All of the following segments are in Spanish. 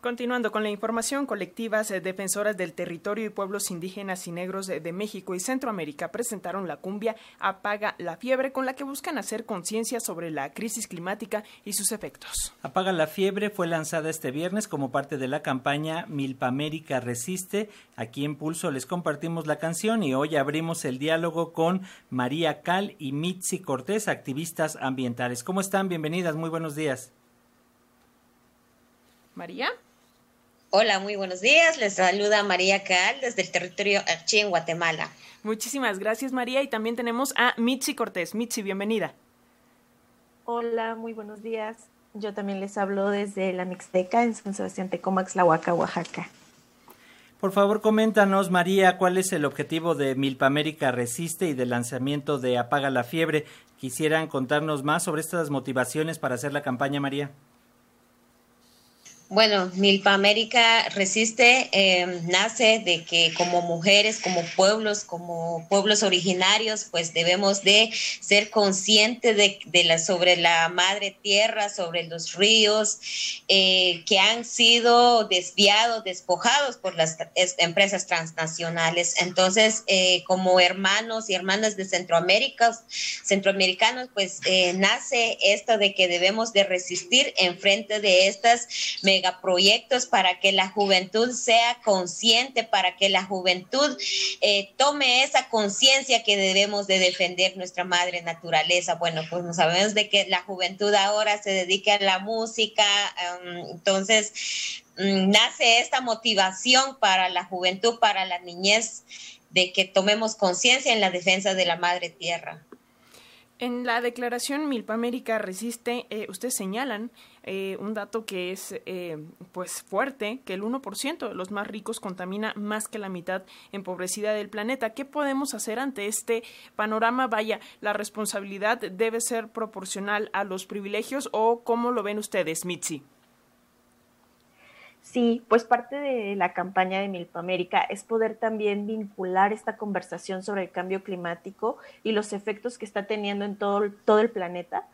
Continuando con la información, colectivas eh, defensoras del territorio y pueblos indígenas y negros de, México y Centroamérica presentaron la cumbia Apaga la fiebre con la que buscan hacer conciencia sobre la crisis climática y sus efectos. Apaga la fiebre fue lanzada este viernes como parte de la campaña Milpamérica Resiste. Aquí en Pulso les compartimos la canción y hoy abrimos el diálogo con María Cal y Mitzi Cortés, activistas ambientales. ¿Cómo están? Bienvenidas, muy buenos días. María. Hola, muy buenos días. Les saluda María Cal desde el territorio Archí en Guatemala. Muchísimas gracias, María. Y también tenemos a Mitzi Cortés. Mitzi, bienvenida. Hola, muy buenos días. Yo también les hablo desde la Mixteca en San Sebastián Tecomax, Oaxaca. Por favor, coméntanos, María, cuál es el objetivo de Milpamérica Resiste y del lanzamiento de Apaga la Fiebre. ¿Quisieran contarnos más sobre estas motivaciones para hacer la campaña, María? Bueno, Milpa América resiste, eh, nace de que como mujeres, como pueblos, como pueblos originarios, pues debemos de ser conscientes de, la, sobre la madre tierra, sobre los ríos, eh, que han sido desviados, despojados por las empresas transnacionales. Entonces, eh, como hermanos y hermanas de Centroamérica, centroamericanos, pues nace esto de que debemos de resistir en frente de estas proyectos para que la juventud sea consciente, para que la juventud eh, tome esa conciencia que debemos de defender nuestra madre naturaleza. Bueno, pues no sabemos de que la juventud ahora se dedica a la música, um, entonces mm, nace esta motivación para la juventud, para la niñez, de que tomemos conciencia en la defensa de la madre tierra. En la declaración Milpa América Resiste, eh, ustedes señalan eh, un dato que es eh, pues fuerte, que el 1% de los más ricos contamina más que la mitad empobrecida del planeta. ¿Qué podemos hacer ante este panorama? Vaya, ¿la responsabilidad debe ser proporcional a los privilegios o cómo lo ven ustedes, Mitzi? Sí, pues parte de la campaña de Milpa América es poder también vincular esta conversación sobre el cambio climático y los efectos que está teniendo en todo, todo el planeta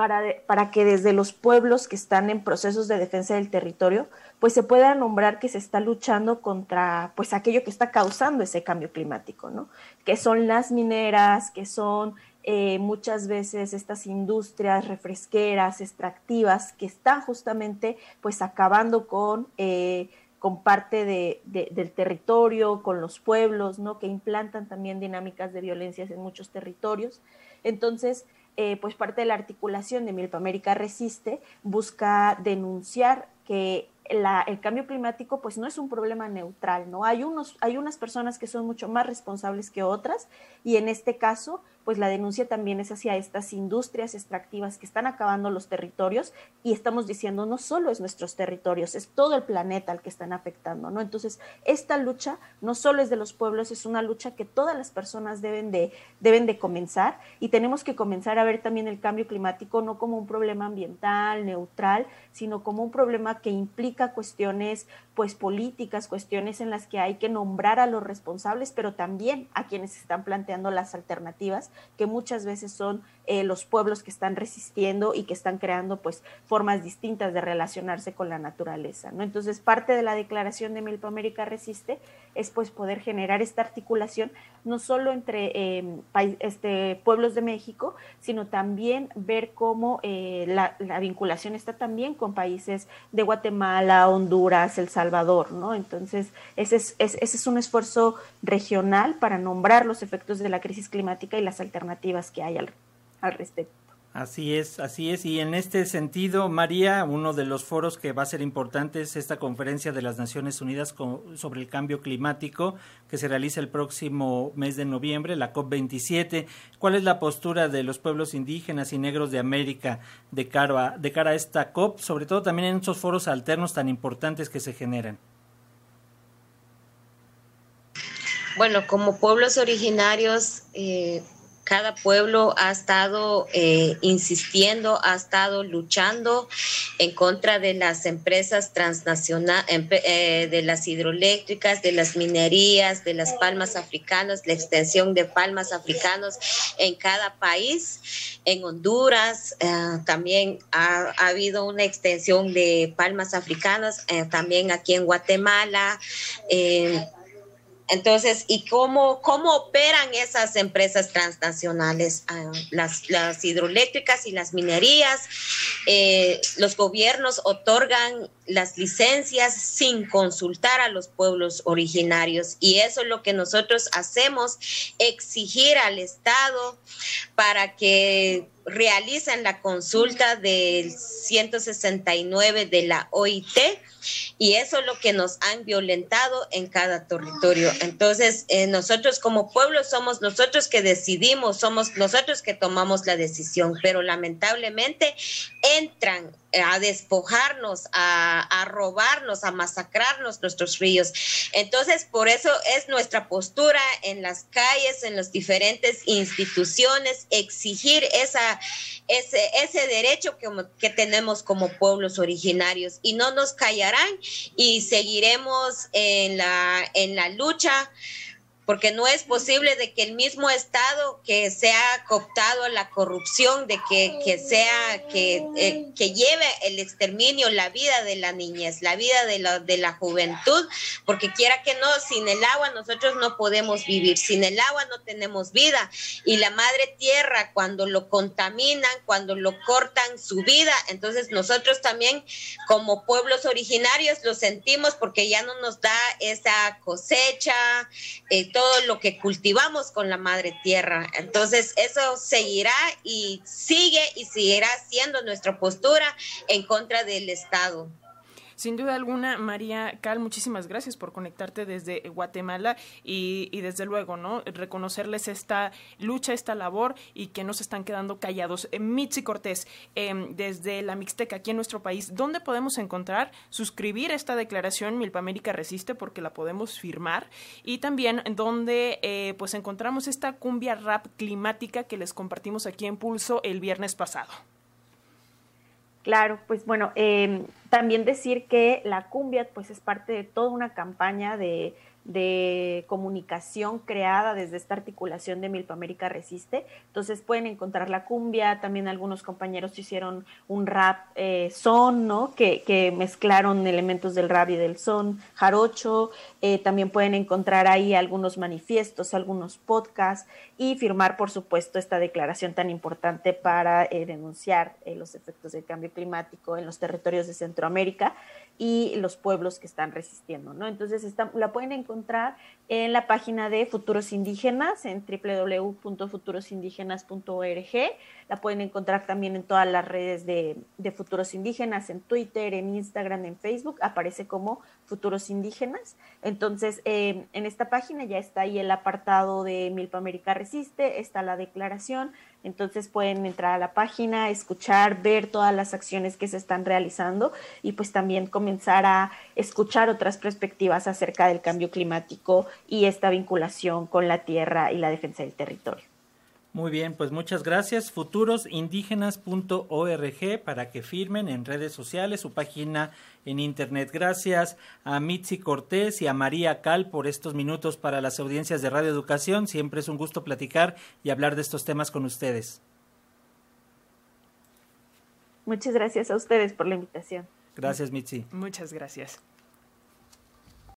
para, para que desde los pueblos que están en procesos de defensa del territorio, pues se pueda nombrar que se está luchando contra pues aquello que está causando ese cambio climático, ¿no? Que son las mineras, que son eh, muchas veces estas industrias refresqueras, extractivas, que están justamente pues acabando con, eh, con parte de, del territorio, con los pueblos, ¿no? que implantan también dinámicas de violencias en muchos territorios. Entonces, eh, pues parte de la articulación de Milpa América Resiste busca denunciar que el cambio climático pues no es un problema neutral, ¿no? Hay, unos, hay unas personas que son mucho más responsables que otras y en este caso pues la denuncia también es hacia estas industrias extractivas que están acabando los territorios y estamos diciendo no solo es nuestros territorios, es todo el planeta al que están afectando, ¿no? Entonces, esta lucha no solo es de los pueblos, es una lucha que todas las personas deben de, deben de comenzar y tenemos que comenzar a ver también el cambio climático no como un problema ambiental, neutral, sino como un problema que implica cuestiones pues políticas, cuestiones en las que hay que nombrar a los responsables, pero también a quienes están planteando las alternativas, que muchas veces son eh, los pueblos que están resistiendo y que están creando pues formas distintas de relacionarse con la naturaleza. ¿no? Entonces, parte de la declaración de Milpa América Resiste es pues poder generar esta articulación no solo entre em, este, pueblos de México, sino también ver cómo eh, la, la vinculación está también con países de Guatemala, Honduras, El Salvador, ¿no? Entonces, ese es, ese es un esfuerzo regional para nombrar los efectos de la crisis climática y las alternativas que hay al, al respecto. Así es, así es. Y en este sentido, María, uno de los foros que va a ser importante es esta conferencia de las Naciones Unidas sobre el cambio climático que se realiza el próximo mes de noviembre, la COP27. ¿Cuál es la postura de los pueblos indígenas y negros de América de cara a, de cara a esta COP, sobre todo también en estos foros alternos tan importantes que se generan? Bueno, como pueblos originarios, eh, cada pueblo ha estado eh, insistiendo, ha estado luchando en contra de las empresas transnacionales, eh, de las hidroeléctricas, de las minerías, de las palmas africanas, la extensión de palmas africanos en cada país. En Honduras eh, también ha, habido una extensión de palmas africanas, también aquí en Guatemala. Entonces, ¿y cómo, cómo operan esas empresas transnacionales? Ah, las, las, hidroeléctricas y las minerías, eh, los gobiernos otorgan las licencias sin consultar a los pueblos originarios y eso es lo que nosotros hacemos, exigir al Estado para que realicen la consulta del 169 de la OIT y eso es lo que nos han violentado en cada territorio. Entonces, eh, nosotros como pueblo somos nosotros que decidimos, somos nosotros que tomamos la decisión, pero lamentablemente entran a despojarnos, a, robarnos, a masacrarnos nuestros ríos. Entonces, por eso es nuestra postura en las calles, en las diferentes instituciones, exigir esa, ese, ese derecho que, que tenemos como pueblos originarios y no nos callarán y seguiremos en la, en la lucha porque no es posible de que el mismo Estado que sea cooptado a la corrupción, de que, sea, que, eh, que lleve el exterminio, la vida de la niñez, la vida de la, de la juventud, porque quiera que no, sin el agua nosotros no podemos vivir, sin el agua no tenemos vida. Y la madre tierra, cuando lo contaminan, cuando lo cortan su vida, entonces nosotros también como pueblos originarios lo sentimos porque ya no nos da esa cosecha, eh, todo lo que cultivamos con la madre tierra. Entonces eso seguirá y sigue y seguirá siendo nuestra postura en contra del Estado. Sin duda alguna, María Cal, muchísimas gracias por conectarte desde Guatemala y, desde luego, ¿no? Reconocerles esta lucha, esta labor y que no se están quedando callados. Eh, Mitzi Cortés, em, desde la Mixteca, aquí en nuestro país, ¿dónde podemos encontrar, suscribir esta declaración Milpamérica Resiste porque la podemos firmar? Y también donde eh, pues encontramos esta cumbia rap climática que les compartimos aquí en Pulso el viernes pasado. Claro, pues bueno, eh, también decir que la cumbia pues es parte de toda una campaña de de comunicación creada desde esta articulación de Milpamérica Resiste. Entonces pueden encontrar la cumbia, también algunos compañeros hicieron un rap eh, son, ¿no? Que, que, mezclaron elementos del rap y del son, jarocho, eh, también pueden encontrar ahí algunos manifiestos, algunos podcasts y firmar, por supuesto, esta declaración tan importante para eh, denunciar los efectos del cambio climático en los territorios de Centroamérica y los pueblos que están resistiendo, ¿no? Entonces la pueden en la página de Futuros Indígenas en www.futurosindígenas.org. La pueden encontrar también en todas las redes de, Futuros Indígenas, en Twitter, en Instagram, en Facebook. Aparece como Futuros Indígenas. Entonces, eh, en esta página ya está ahí el apartado de Milpa América Resiste, está la declaración, entonces pueden entrar a la página, escuchar, ver todas las acciones que se están realizando y pues también comenzar a escuchar otras perspectivas acerca del cambio climático y esta vinculación con la tierra y la defensa del territorio. Muy bien, pues muchas gracias. Futurosindígenas.org para que firmen en redes sociales su página en internet. Gracias a Mitzi Cortés y a María Cal por estos minutos para las audiencias de Radio Educación. Siempre es un gusto platicar y hablar de estos temas con ustedes. Muchas gracias a ustedes por la invitación. Gracias, Mitzi. Muchas gracias.